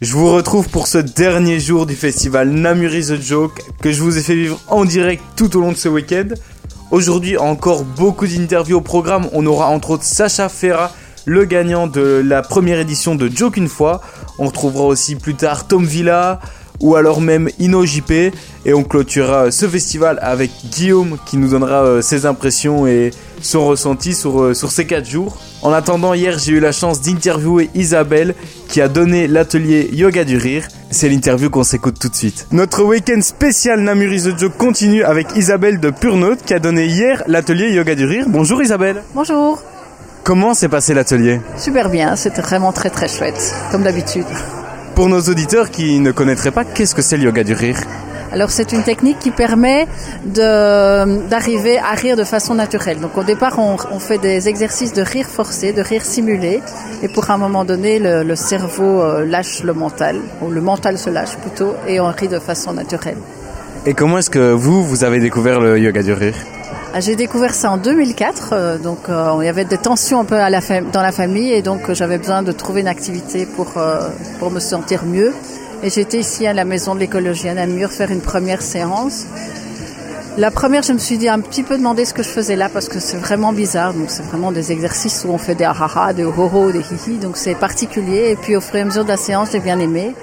Je vous retrouve pour ce dernier jour du festival Namur is a Joke que je vous ai fait vivre en direct tout au long de ce week-end. Aujourd'hui, encore beaucoup d'interviews au programme. On aura entre autres Sacha Ferra, le gagnant de la première édition de Joke une fois. On retrouvera aussi plus tard Tom Villa ou alors même Ino JP. Et on clôturera ce festival avec Guillaume qui nous donnera euh, ses impressions et son ressenti sur, euh, sur ces 4 jours. En attendant, hier j'ai eu la chance d'interviewer Isabelle qui a donné l'atelier Yoga du Rire. C'est l'interview qu'on s'écoute tout de suite. Notre week-end spécial Namuris de Joe continue avec Isabelle de Purnote qui a donné hier l'atelier Yoga du Rire. Bonjour Isabelle. Bonjour. Comment s'est passé l'atelier? Super bien, c'était vraiment très très chouette, comme d'habitude. Pour nos auditeurs qui ne connaîtraient pas, qu'est-ce que c'est le yoga du rire alors c'est une technique qui permet d'arriver à rire de façon naturelle. Donc au départ on, on, fait des exercices de rire forcé, de rire simulé, et pour un moment donné le, le cerveau euh, lâche le mental, ou le mental se lâche plutôt, et on rit de façon naturelle. Et comment est-ce que vous, vous avez découvert le yoga du rire j'ai découvert ça en 2004, euh, donc euh, il y avait des tensions un peu dans la famille et donc j'avais besoin de trouver une activité pour, pour me sentir mieux. Et j'étais ici à la maison de l'écologie à Namur faire une première séance. La première, je me suis dit un petit peu demander ce que je faisais là parce que c'est vraiment bizarre. Donc c'est vraiment des exercices où on fait des ahaha, des hoho, des hihi. Donc c'est particulier. Et puis au fur et à mesure de la séance, j'ai bien aimé.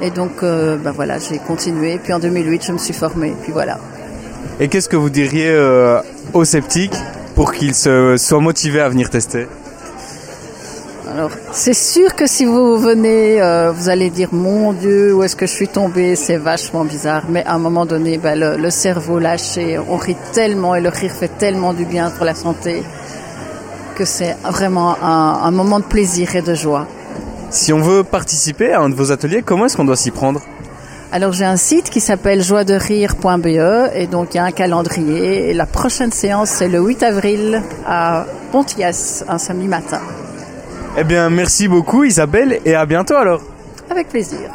Et donc euh, ben voilà, j'ai continué. Puis en 2008, je me suis formée. Puis voilà. Et qu'est-ce que vous diriez euh, aux sceptiques pour qu'ils se soient motivés à venir tester? Alors, c'est sûr que si vous venez, euh, vous allez dire mon Dieu, où est-ce que je suis tombée? C'est vachement bizarre. Mais à un moment donné, ben, le, le, cerveau lâche et on rit tellement et le rire fait tellement du bien pour la santé que c'est vraiment un, un moment de plaisir et de joie. Si on veut participer à un de vos ateliers, comment est-ce qu'on doit s'y prendre? Alors j'ai un site qui s'appelle joiederire.be et donc il y a un calendrier et la prochaine séance c'est le 8 avril à Pontias, un samedi matin. Eh bien, merci beaucoup Isabelle et à bientôt alors. Avec plaisir.